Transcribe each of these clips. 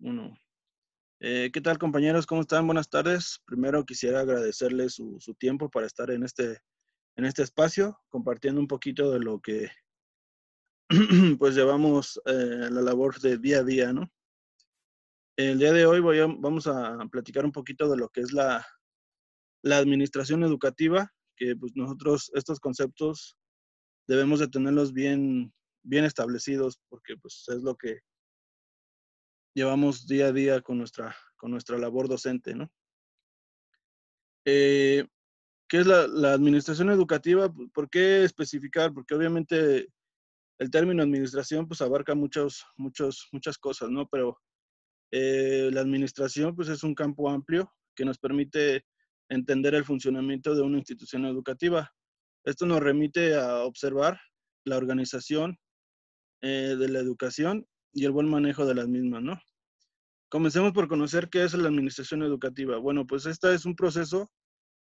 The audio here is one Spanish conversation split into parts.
Uno. Eh, ¿Qué tal compañeros? ¿Cómo están? Buenas tardes. Primero quisiera agradecerles su, tiempo para estar en este, en este espacio, compartiendo un poquito de lo que pues llevamos eh, la labor de día a día, ¿no? El día de hoy voy vamos a platicar un poquito de lo que es la, la administración educativa, que pues nosotros estos conceptos debemos de tenerlos bien, bien establecidos porque pues es lo que llevamos día a día con nuestra, con nuestra labor docente, ¿no? Eh, ¿Qué es la, administración educativa? ¿Por qué especificar? Porque obviamente el término administración pues abarca muchos, muchos, muchas cosas, ¿no? Pero eh, la administración pues es un campo amplio que nos permite entender el funcionamiento de una institución educativa. Esto nos remite a observar la organización eh, de la educación y el buen manejo de las mismas, ¿no? Comencemos por conocer qué es la administración educativa. Bueno, pues esta es un proceso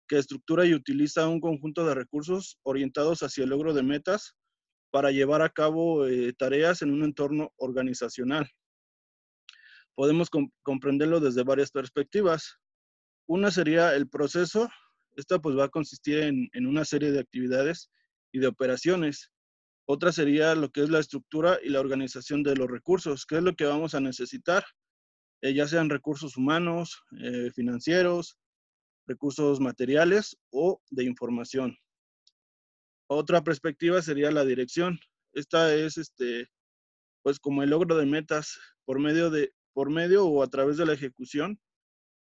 que estructura y utiliza un conjunto de recursos orientados hacia el logro de metas para llevar a cabo eh, tareas en un entorno organizacional. Podemos comprenderlo desde varias perspectivas. Una sería el proceso. Esta pues va a consistir en, en una serie de actividades y de operaciones otra sería lo que es la estructura y la organización de los recursos, qué es lo que vamos a necesitar, eh, ya sean recursos humanos, eh, financieros, recursos materiales o de información. Otra perspectiva sería la dirección. Esta es este pues como el logro de metas por medio de por medio o a través de la ejecución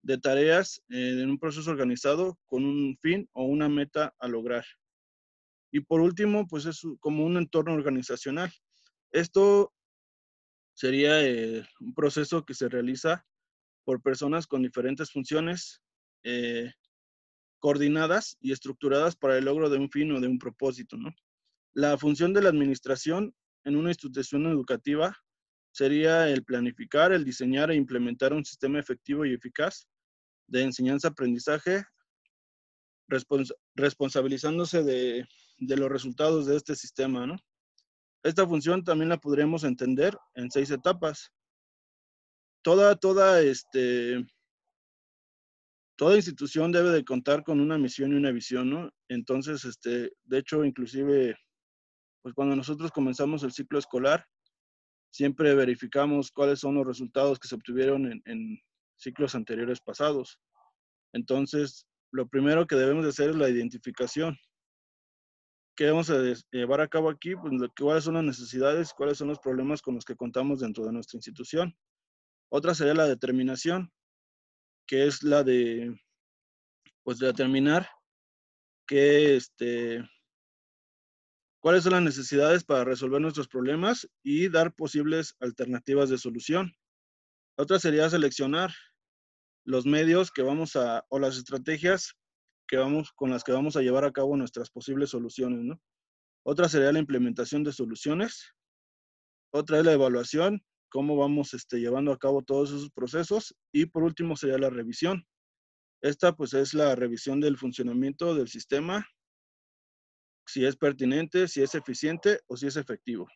de tareas eh, en un proceso organizado con un fin o una meta a lograr. Y por último, pues es como un entorno organizacional. Esto sería eh, un proceso que se realiza por personas con diferentes funciones eh, coordinadas y estructuradas para el logro de un fin o de un propósito. La función de la administración en una institución educativa sería el planificar, el diseñar e implementar un sistema efectivo y eficaz de enseñanza-aprendizaje, responsabilizándose de los resultados de este sistema. Esta función también la podríamos entender en seis etapas. Toda, toda, este, toda institución debe de contar con una misión y una visión, ¿no? Entonces, este, de hecho, inclusive, pues cuando nosotros comenzamos el ciclo escolar, siempre verificamos cuáles son los resultados que se obtuvieron en, en ciclos anteriores pasados. Entonces, lo primero que debemos de hacer es la identificación que vamos a llevar a cabo aquí, pues, cuáles son las necesidades, cuáles son los problemas con los que contamos dentro de nuestra institución. Otra sería la determinación, que es la de, pues, determinar que, este, cuáles son las necesidades para resolver nuestros problemas y dar posibles alternativas de solución. Otra sería seleccionar los medios que vamos a, o las estrategias que vamos, con las que vamos a llevar a cabo nuestras posibles soluciones, ¿no? Otra sería la implementación de soluciones. Otra es la evaluación, cómo vamos este, llevando a cabo todos esos procesos. Y por último sería la revisión. Esta pues es la revisión del funcionamiento del sistema, si es pertinente, si es eficiente o si es efectivo.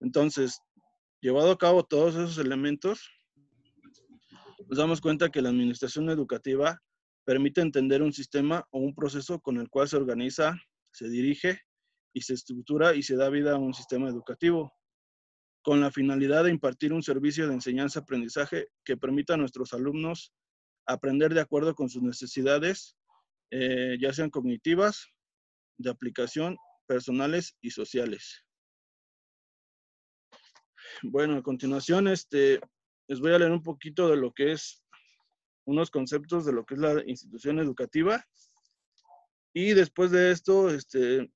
Entonces, llevado a cabo todos esos elementos, nos damos cuenta que la administración educativa permite entender un sistema o un proceso con el cual se organiza, se dirige y se estructura y se da vida a un sistema educativo, con la finalidad de impartir un servicio de enseñanza-aprendizaje que permita a nuestros alumnos aprender de acuerdo con sus necesidades, eh, ya sean cognitivas, de aplicación, personales y sociales. Bueno, a continuación, este, les voy a leer un poquito de lo que es unos conceptos de lo que es la institución educativa. Y después de esto, este,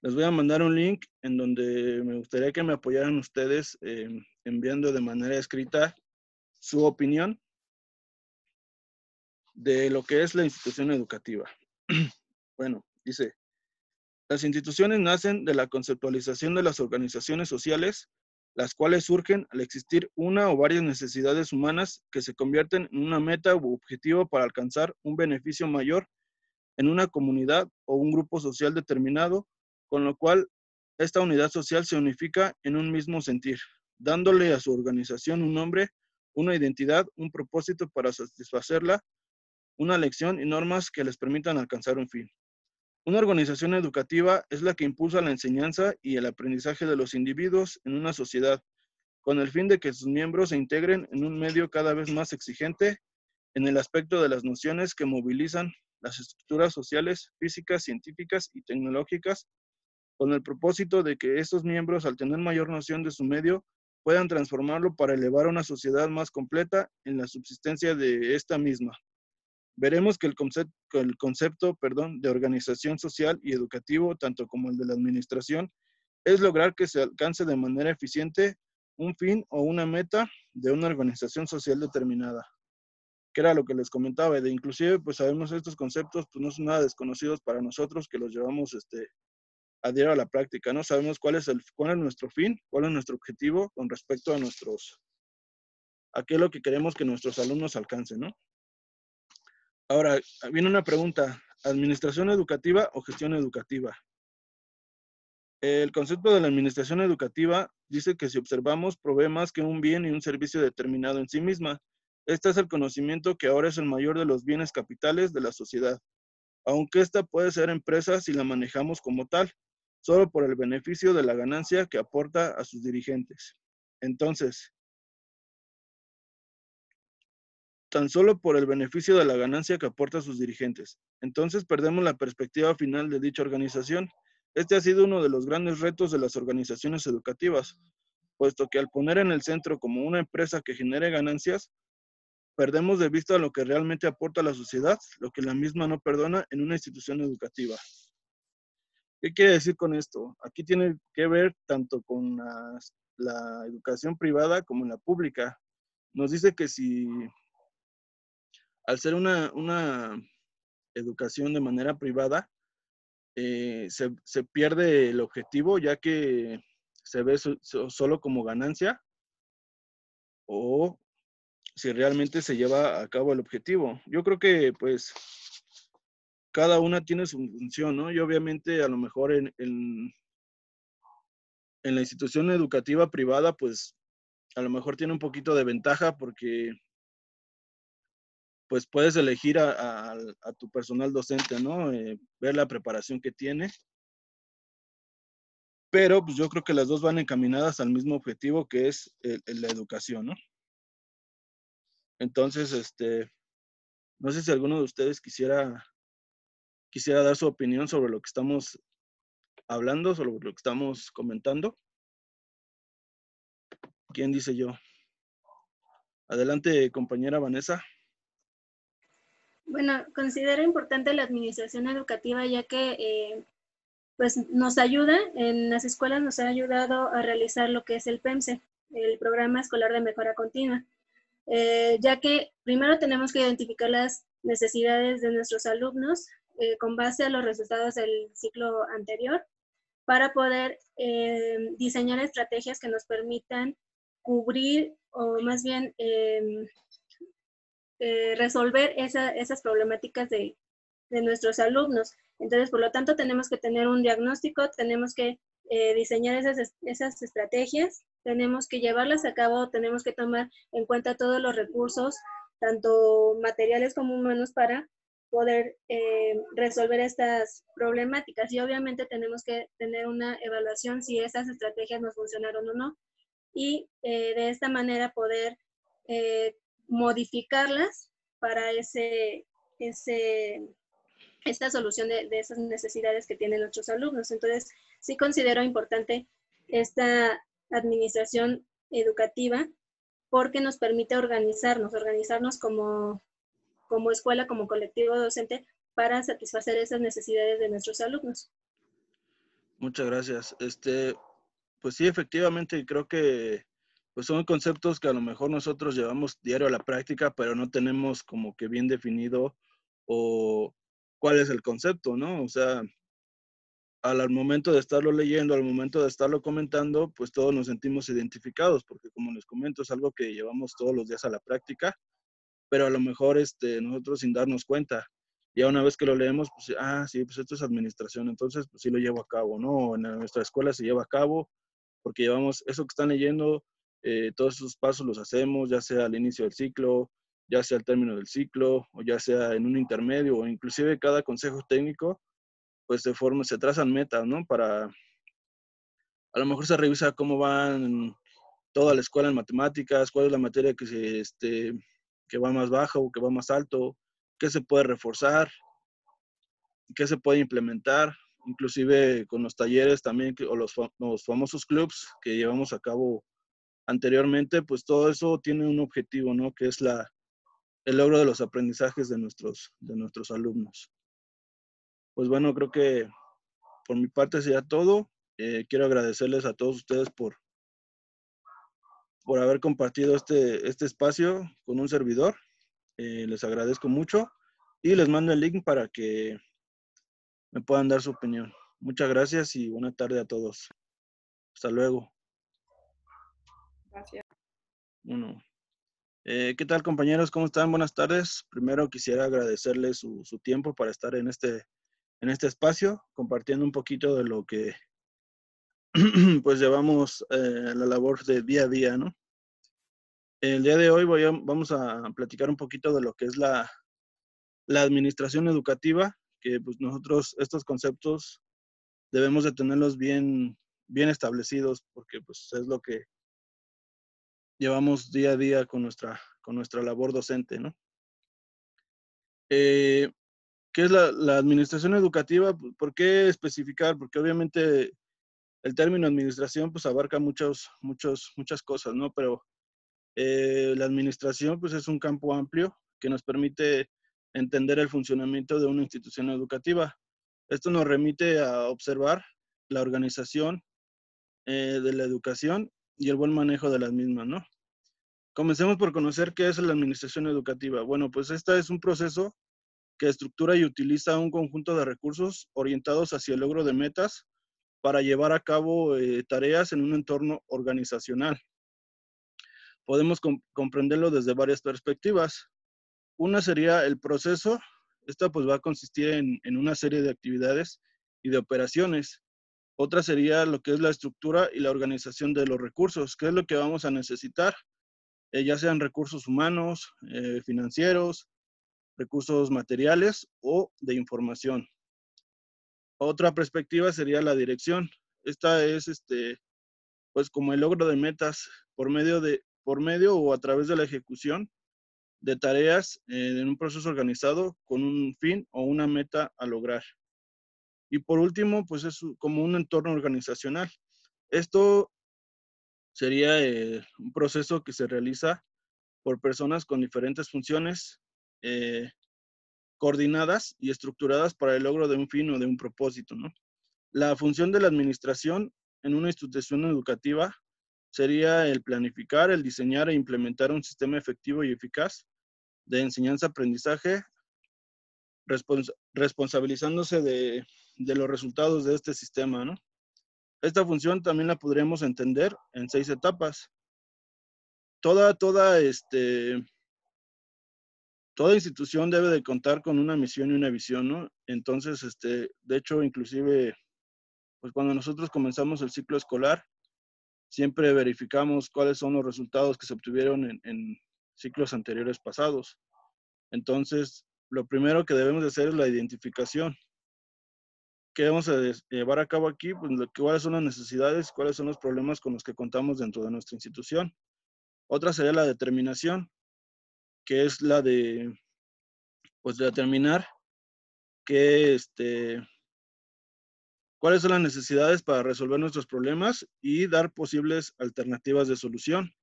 les voy a mandar un link en donde me gustaría que me apoyaran ustedes em, enviando de manera escrita su opinión de lo que es la institución educativa. bueno, dice, las instituciones nacen de la conceptualización de las organizaciones sociales las cuales surgen al existir una o varias necesidades humanas que se convierten en una meta u objetivo para alcanzar un beneficio mayor en una comunidad o un grupo social determinado, con lo cual esta unidad social se unifica en un mismo sentir, dándole a su organización un nombre una identidad, un propósito para satisfacerla, una lección y normas que les permitan alcanzar un fin. Una organización educativa es la que impulsa la enseñanza y el aprendizaje de los individuos en una sociedad, con el fin de que sus miembros se integren en un medio cada vez más exigente en el aspecto de las nociones que movilizan las estructuras sociales, físicas, científicas y tecnológicas, con el propósito de que estos miembros, al tener mayor noción de su medio, puedan transformarlo para elevar a una sociedad más completa en la subsistencia de esta misma. Veremos que el concepto, el concepto perdón, de organización social y educativo, tanto como el de la administración, es lograr que se alcance de manera eficiente un fin o una meta de una organización social determinada que era lo que les comentaba, de inclusive pues sabemos estos conceptos pues no son nada desconocidos para nosotros que los llevamos este, a diario a la práctica, ¿no? Sabemos cuál es, el, cuál es nuestro fin, cuál es nuestro objetivo con respecto a nuestros, a qué es lo que queremos que nuestros alumnos alcancen, ¿no? Ahora, viene una pregunta, ¿administración educativa o gestión educativa? El concepto de la administración educativa dice que si observamos, provee más que un bien y un servicio determinado en sí misma, este es el conocimiento que ahora es el mayor de los bienes capitales de la sociedad, aunque esta puede ser empresa si la manejamos como tal, solo por el beneficio de la ganancia que aporta a sus dirigentes. Entonces, tan solo por el beneficio de la ganancia que aporta a sus dirigentes. Entonces perdemos la perspectiva final de dicha organización. Este ha sido uno de los grandes retos de las organizaciones educativas, puesto que al poner en el centro como una empresa que genere ganancias, perdemos de vista lo que realmente aporta a la sociedad, lo que la misma no perdona en una institución educativa. ¿Qué quiere decir con esto? Aquí tiene que ver tanto con la, educación privada como en la pública. Nos dice que si al ser una, una educación de manera privada, eh, se, se, pierde el objetivo ya que se ve solo como ganancia o si realmente se lleva a cabo el objetivo. Yo creo que pues cada una tiene su función, ¿no? Y obviamente a lo mejor en, en, la institución educativa privada pues a lo mejor tiene un poquito de ventaja porque pues puedes elegir a, tu personal docente, ¿no? Eh, ver la preparación que tiene. Pero pues yo creo que las dos van encaminadas al mismo objetivo que es la educación, ¿no? Entonces, este, no sé si alguno de ustedes quisiera, quisiera dar su opinión sobre lo que estamos hablando, sobre lo que estamos comentando. ¿Quién dice yo? Adelante, compañera Vanessa. Bueno, considero importante la administración educativa ya que eh, pues nos ayuda, en las escuelas nos ha ayudado a realizar lo que es el PEMSE, el Programa Escolar de Mejora Continua. Eh, ya que primero tenemos que identificar las necesidades de nuestros alumnos eh, con base a los resultados del ciclo anterior para poder eh, diseñar estrategias que nos permitan cubrir o más bien resolver esas problemáticas de, nuestros alumnos. Entonces, por lo tanto, tenemos que tener un diagnóstico, tenemos que eh, diseñar esas, esas estrategias, tenemos que llevarlas a cabo, tenemos que tomar en cuenta todos los recursos, tanto materiales como humanos, para poder eh, resolver estas problemáticas. Y obviamente tenemos que tener una evaluación si esas estrategias nos funcionaron o no. Y eh, de esta manera poder modificarlas para ese, ese, esta solución de, de, esas necesidades que tienen nuestros alumnos. Entonces, sí considero importante esta administración educativa porque nos permite organizarnos, organizarnos como, como escuela, como colectivo docente para satisfacer esas necesidades de nuestros alumnos. Muchas gracias. Este, pues sí, efectivamente, creo que pues son conceptos que a lo mejor nosotros llevamos diario a la práctica, pero no tenemos como que bien definido o cuál es el concepto, ¿no? O sea, al, momento de estarlo leyendo, al momento de estarlo comentando, pues todos nos sentimos identificados, porque como les comento, es algo que llevamos todos los días a la práctica, pero a lo mejor este, nosotros sin darnos cuenta. Ya una vez que lo leemos, pues, ah, sí, pues esto es administración, entonces, pues sí lo llevo a cabo, ¿no? En nuestra escuela se lleva a cabo, porque llevamos eso que están leyendo, eh, todos esos pasos los hacemos, ya sea al inicio del ciclo, ya sea al término del ciclo, o ya sea en un intermedio, o inclusive cada consejo técnico, pues se forma, se trazan metas, ¿no? Para, a lo mejor se revisa cómo van toda la escuela en matemáticas, cuál es la materia que, se, este, que va más baja o que va más alto, qué se puede reforzar, qué se puede implementar, inclusive con los talleres también, o los, los famosos clubs que llevamos a cabo anteriormente, pues todo eso tiene un objetivo, ¿no? Que es la, el logro de los aprendizajes de nuestros, de nuestros alumnos. Pues bueno, creo que por mi parte sería todo. Eh, quiero agradecerles a todos ustedes por, por haber compartido este, este espacio con un servidor. Eh, les agradezco mucho y les mando el link para que me puedan dar su opinión. Muchas gracias y buena tarde a todos. Hasta luego. Gracias. Bueno, eh, ¿qué tal compañeros? ¿Cómo están? Buenas tardes. Primero quisiera agradecerles su, su, tiempo para estar en este, en este espacio, compartiendo un poquito de lo que pues llevamos eh, la labor de día a día, ¿no? El día de hoy voy a, vamos a platicar un poquito de lo que es la, la administración educativa, que pues nosotros estos conceptos debemos de tenerlos bien, bien establecidos porque pues es lo que llevamos día a día con nuestra, con nuestra labor docente, ¿no? Eh, ¿Qué es la, la, administración educativa? ¿Por qué especificar? Porque obviamente el término administración pues abarca muchos, muchos, muchas cosas, ¿no? Pero eh, la administración pues es un campo amplio que nos permite entender el funcionamiento de una institución educativa. Esto nos remite a observar la organización eh, de la educación y el buen manejo de las mismas, ¿no? Comencemos por conocer qué es la administración educativa. Bueno, pues esta es un proceso que estructura y utiliza un conjunto de recursos orientados hacia el logro de metas para llevar a cabo eh, tareas en un entorno organizacional. Podemos comp comprenderlo desde varias perspectivas. Una sería el proceso. Esta pues va a consistir en, en una serie de actividades y de operaciones. Otra sería lo que es la estructura y la organización de los recursos. ¿Qué es lo que vamos a necesitar? Eh, ya sean recursos humanos, eh, financieros, recursos materiales o de información. Otra perspectiva sería la dirección. Esta es, este, pues, como el logro de metas por medio de, por medio o a través de la ejecución de tareas eh, en un proceso organizado con un fin o una meta a lograr. Y por último, pues es como un entorno organizacional. Esto sería eh, un proceso que se realiza por personas con diferentes funciones eh, coordinadas y estructuradas para el logro de un fin o de un propósito. ¿no? La función de la administración en una institución educativa sería el planificar, el diseñar e implementar un sistema efectivo y eficaz de enseñanza-aprendizaje, respons responsabilizándose de, de, los resultados de este sistema. ¿no? Esta función también la podríamos entender en seis etapas. Toda, toda, este, toda institución debe de contar con una misión y una visión, ¿no? Entonces, este, de hecho, inclusive, pues cuando nosotros comenzamos el ciclo escolar, siempre verificamos cuáles son los resultados que se obtuvieron en, en ciclos anteriores pasados. Entonces, lo primero que debemos de hacer es la identificación. ¿Qué vamos a llevar a cabo aquí? Pues, cuáles son las necesidades, cuáles son los problemas con los que contamos dentro de nuestra institución. Otra sería la determinación que es la de, pues, de determinar que, este, cuáles son las necesidades para resolver nuestros problemas y dar posibles alternativas de solución.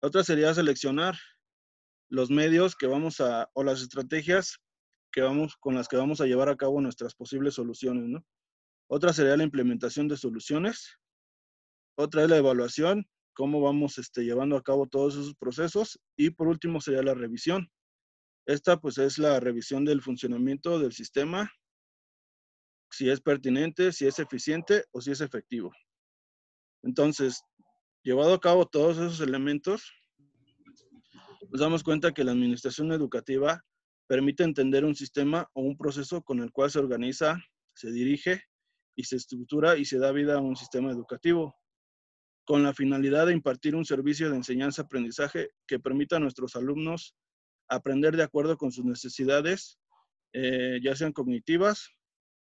Otra sería seleccionar los medios que vamos a, o las estrategias que vamos, con las que vamos a llevar a cabo nuestras posibles soluciones, ¿no? Otra sería la implementación de soluciones. Otra es la evaluación cómo vamos este, llevando a cabo todos esos procesos. Y por último sería la revisión. Esta pues es la revisión del funcionamiento del sistema, si es pertinente, si es eficiente o si es efectivo. Entonces, llevado a cabo todos esos elementos, nos damos cuenta que la administración educativa permite entender un sistema o un proceso con el cual se organiza, se dirige y se estructura y se da vida a un sistema educativo con la finalidad de impartir un servicio de enseñanza-aprendizaje que permita a nuestros alumnos aprender de acuerdo con sus necesidades, eh, ya sean cognitivas,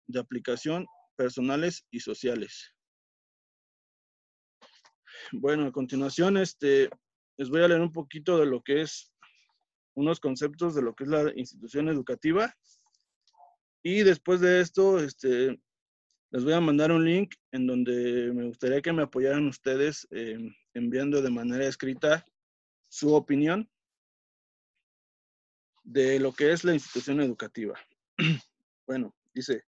de aplicación, personales y sociales. Bueno, a continuación, este, les voy a leer un poquito de lo que es unos conceptos de lo que es la institución educativa. Y después de esto, este, les voy a mandar un link en donde me gustaría que me apoyaran ustedes eh, enviando de manera escrita su opinión de lo que es la institución educativa. bueno, dice,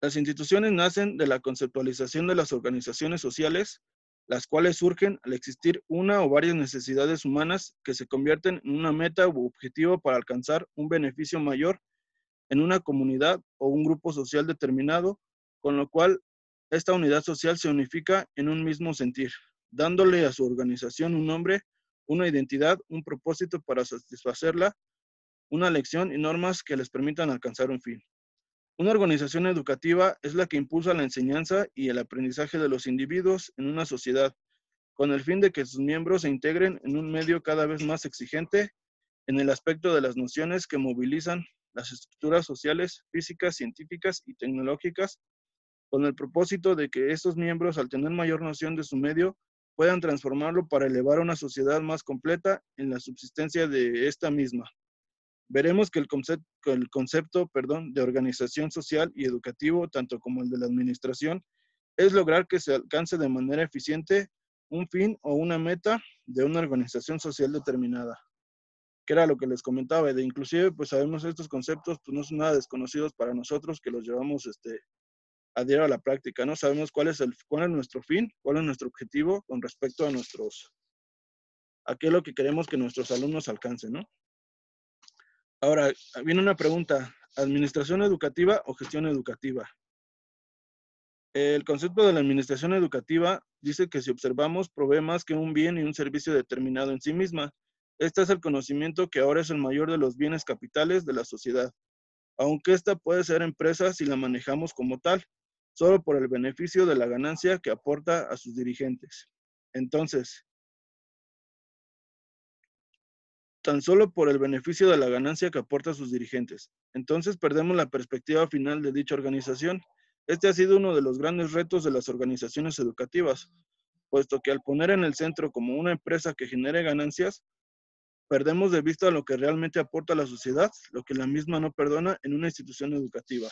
las instituciones nacen de la conceptualización de las organizaciones sociales las cuales surgen al existir una o varias necesidades humanas que se convierten en una meta u objetivo para alcanzar un beneficio mayor en una comunidad o un grupo social determinado, con lo cual esta unidad social se unifica en un mismo sentir, dándole a su organización un nombre, una identidad, un propósito para satisfacerla, una lección y normas que les permitan alcanzar un fin. Una organización educativa es la que impulsa la enseñanza y el aprendizaje de los individuos en una sociedad, con el fin de que sus miembros se integren en un medio cada vez más exigente en el aspecto de las nociones que movilizan las estructuras sociales, físicas, científicas y tecnológicas, con el propósito de que estos miembros, al tener mayor noción de su medio, puedan transformarlo para elevar a una sociedad más completa en la subsistencia de esta misma veremos que el concepto, el concepto perdón, de organización social y educativo, tanto como el de la administración, es lograr que se alcance de manera eficiente un fin o una meta de una organización social determinada. Que era lo que les comentaba, de inclusive pues sabemos estos conceptos pues no son nada desconocidos para nosotros que los llevamos este, a diario a la práctica, ¿no? Sabemos cuál es, el, cuál es nuestro fin, cuál es nuestro objetivo con respecto a nuestros, a qué es lo que queremos que nuestros alumnos alcancen, ¿no? Ahora, viene una pregunta, ¿administración educativa o gestión educativa? El concepto de la administración educativa dice que si observamos, provee más que un bien y un servicio determinado en sí misma. Este es el conocimiento que ahora es el mayor de los bienes capitales de la sociedad, aunque esta puede ser empresa si la manejamos como tal, solo por el beneficio de la ganancia que aporta a sus dirigentes. Entonces, tan solo por el beneficio de la ganancia que aporta a sus dirigentes. Entonces perdemos la perspectiva final de dicha organización. Este ha sido uno de los grandes retos de las organizaciones educativas, puesto que al poner en el centro como una empresa que genere ganancias, perdemos de vista lo que realmente aporta a la sociedad, lo que la misma no perdona en una institución educativa.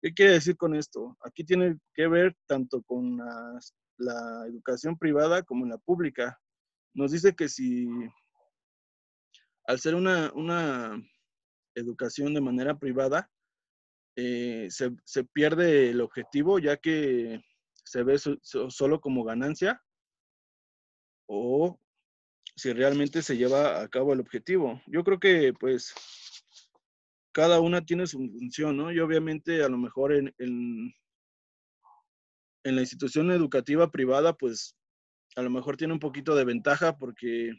¿Qué quiere decir con esto? Aquí tiene que ver tanto con la, la educación privada como la pública. Nos dice que si al ser una, educación de manera privada, eh, se, pierde el objetivo ya que se ve solo como ganancia o si realmente se lleva a cabo el objetivo. Yo creo que pues cada una tiene su función, ¿no? Y obviamente a lo mejor en, en, en la institución educativa privada pues a lo mejor tiene un poquito de ventaja porque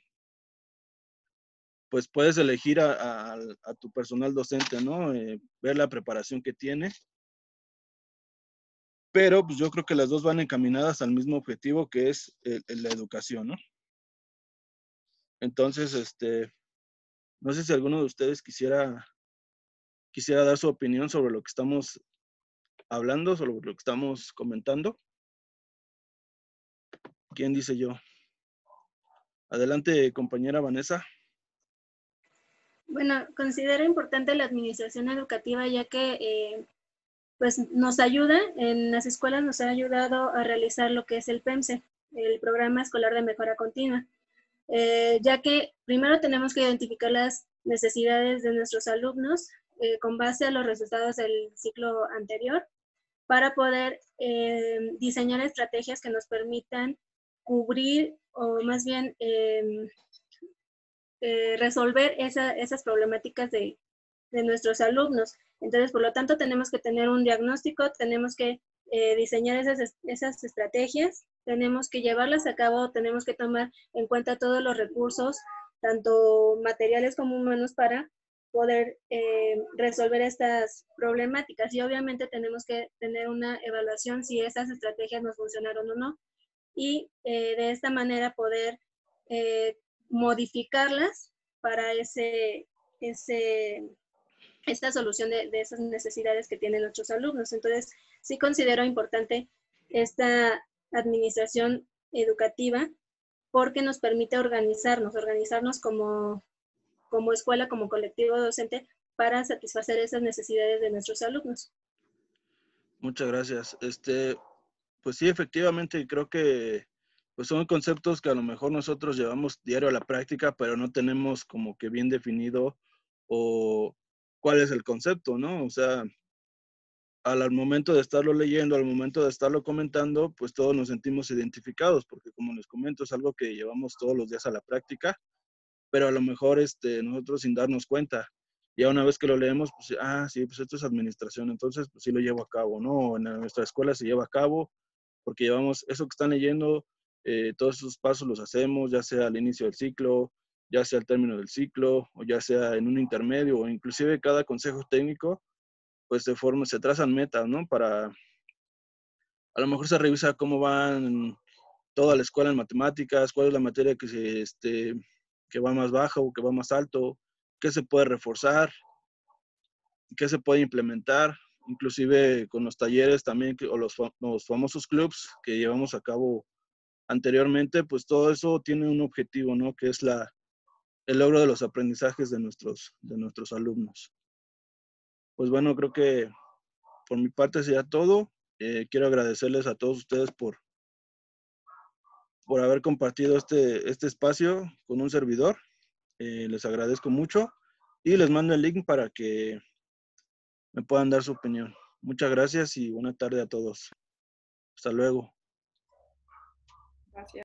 pues puedes elegir a, tu personal docente, ¿no? Eh, ver la preparación que tiene. Pero pues yo creo que las dos van encaminadas al mismo objetivo que es la educación, ¿no? Entonces, este, no sé si alguno de ustedes quisiera, quisiera dar su opinión sobre lo que estamos hablando, sobre lo que estamos comentando. ¿Quién dice yo? Adelante, compañera Vanessa. Bueno, considero importante la administración educativa ya que eh, pues nos ayuda, en las escuelas nos ha ayudado a realizar lo que es el PEMSE, el Programa Escolar de Mejora Continua, eh, ya que primero tenemos que identificar las necesidades de nuestros alumnos eh, con base a los resultados del ciclo anterior para poder diseñar estrategias que nos permitan cubrir o más bien eh, resolver esas problemáticas de, nuestros alumnos. Entonces, por lo tanto, tenemos que tener un diagnóstico, tenemos que eh, diseñar esas, estrategias, tenemos que llevarlas a cabo, tenemos que tomar en cuenta todos los recursos, tanto materiales como humanos, para poder eh, resolver estas problemáticas. Y obviamente tenemos que tener una evaluación si esas estrategias nos funcionaron o no. y eh, de esta manera poder modificarlas para ese, ese, esta solución de, de, esas necesidades que tienen nuestros alumnos. Entonces, sí considero importante esta administración educativa porque nos permite organizarnos, organizarnos como, como escuela, como colectivo docente, para satisfacer esas necesidades de nuestros alumnos. Muchas gracias. Este, pues sí, efectivamente, creo que pues son conceptos que a lo mejor nosotros llevamos diario a la práctica, pero no tenemos como que bien definido o cuál es el concepto, ¿no? O sea, al, momento de estarlo leyendo, al momento de estarlo comentando, pues todos nos sentimos identificados, porque como les comento, es algo que llevamos todos los días a la práctica, pero a lo mejor este, nosotros sin darnos cuenta. Ya una vez que lo leemos, pues, ah, sí, pues esto es administración, entonces, pues sí lo llevo a cabo, ¿no? En nuestra escuela se lleva a cabo, porque llevamos eso que están leyendo, eh, todos esos pasos los hacemos, ya sea al inicio del ciclo, ya sea al término del ciclo, o ya sea en un intermedio, o inclusive cada consejo técnico, pues se forma, se trazan metas, ¿no? Para, a lo mejor se revisa cómo van toda la escuela en matemáticas, cuál es la materia que, se, este, que va más baja o que va más alto, qué se puede reforzar, qué se puede implementar, inclusive con los talleres también o los, los famosos clubs que llevamos a cabo anteriormente, pues todo eso tiene un objetivo, ¿no? Que es la, el logro de los aprendizajes de nuestros, de nuestros alumnos. Pues bueno, creo que por mi parte sería todo. Eh, quiero agradecerles a todos ustedes por, por haber compartido este, este espacio con un servidor. Eh, les agradezco mucho y les mando el link para que me puedan dar su opinión. Muchas gracias y buena tarde a todos. Hasta luego. Gracias.